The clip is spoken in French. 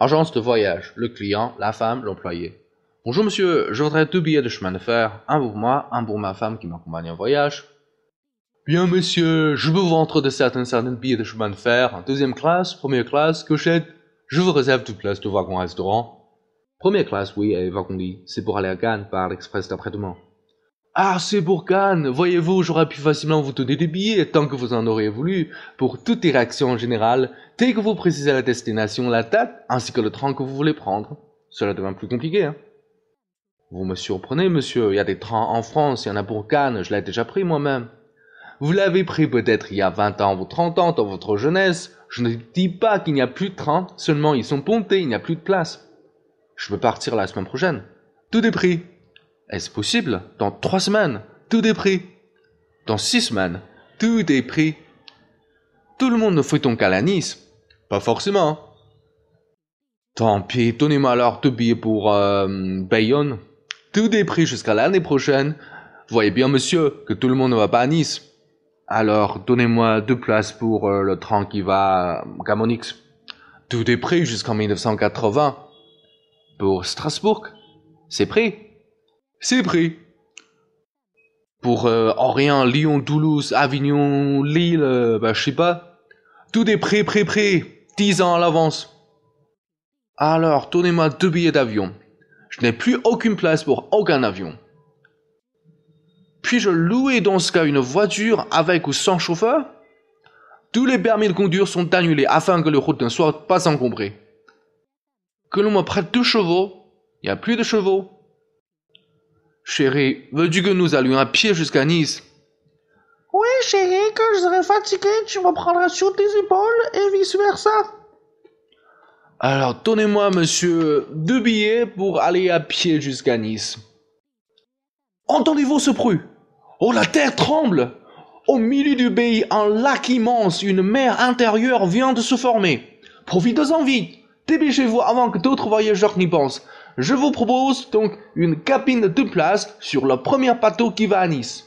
Agence de voyage, le client, la femme, l'employé. Bonjour monsieur, je voudrais deux billets de chemin de fer, un pour moi, un pour ma femme qui m'accompagne en voyage. Bien monsieur, je veux vous vendre de certains certains billets de chemin de fer, deuxième classe, première classe, cochette. Je vous réserve toute place de wagon-restaurant. Première classe, oui, et wagon dit, c'est pour aller à Cannes par l'express d'après-demain. Ah, c'est pour Cannes. Voyez-vous, j'aurais pu facilement vous donner des billets tant que vous en auriez voulu. Pour toute en général, dès que vous précisez la destination, la date, ainsi que le train que vous voulez prendre. Cela devient plus compliqué, hein. Vous me surprenez, monsieur. Il y a des trains en France, il y en a pour je l'ai déjà pris moi-même. Vous l'avez pris peut-être il y a 20 ans ou 30 ans dans votre jeunesse. Je ne dis pas qu'il n'y a plus de trains, seulement ils sont pontés, il n'y a plus de place. Je peux partir la semaine prochaine. Tout est pris. Est-ce possible? Dans trois semaines, tout est pris. Dans six semaines, tout est pris. Tout le monde ne fait la Nice. Pas forcément. Tant pis, donnez-moi alors deux billets pour euh, Bayonne. Tout est pris jusqu'à l'année prochaine. Voyez bien, monsieur, que tout le monde ne va pas à Nice. Alors, donnez-moi deux places pour euh, le train qui va à Gamonix. Tout est pris jusqu'en 1980. Pour Strasbourg, c'est pris. C'est pris. Pour euh, Lyon, Toulouse, Avignon, Lille, euh, bah, je sais pas. Tout est pris, pris, pris. Dix ans à l'avance. Alors, donnez-moi deux billets d'avion. Je n'ai plus aucune place pour aucun avion. Puis-je louer dans ce cas une voiture avec ou sans chauffeur? Tous les permis de conduire sont annulés afin que les routes ne soient pas encombrées. Que l'on me prête deux chevaux Il n'y a plus de chevaux. Chérie, veux-tu que nous allions à pied jusqu'à Nice? Oui, chérie, quand je serai fatigué, tu me prendras sur tes épaules et vice-versa. Alors, donnez-moi, monsieur, deux billets pour aller à pied jusqu'à Nice. Entendez-vous ce bruit? Oh, la terre tremble Au milieu du pays, un lac immense, une mer intérieure vient de se former. Profitez-en vite Dépêchez-vous avant que d'autres voyageurs n'y pensent. Je vous propose donc une cabine de deux places sur le premier bateau qui va à Nice.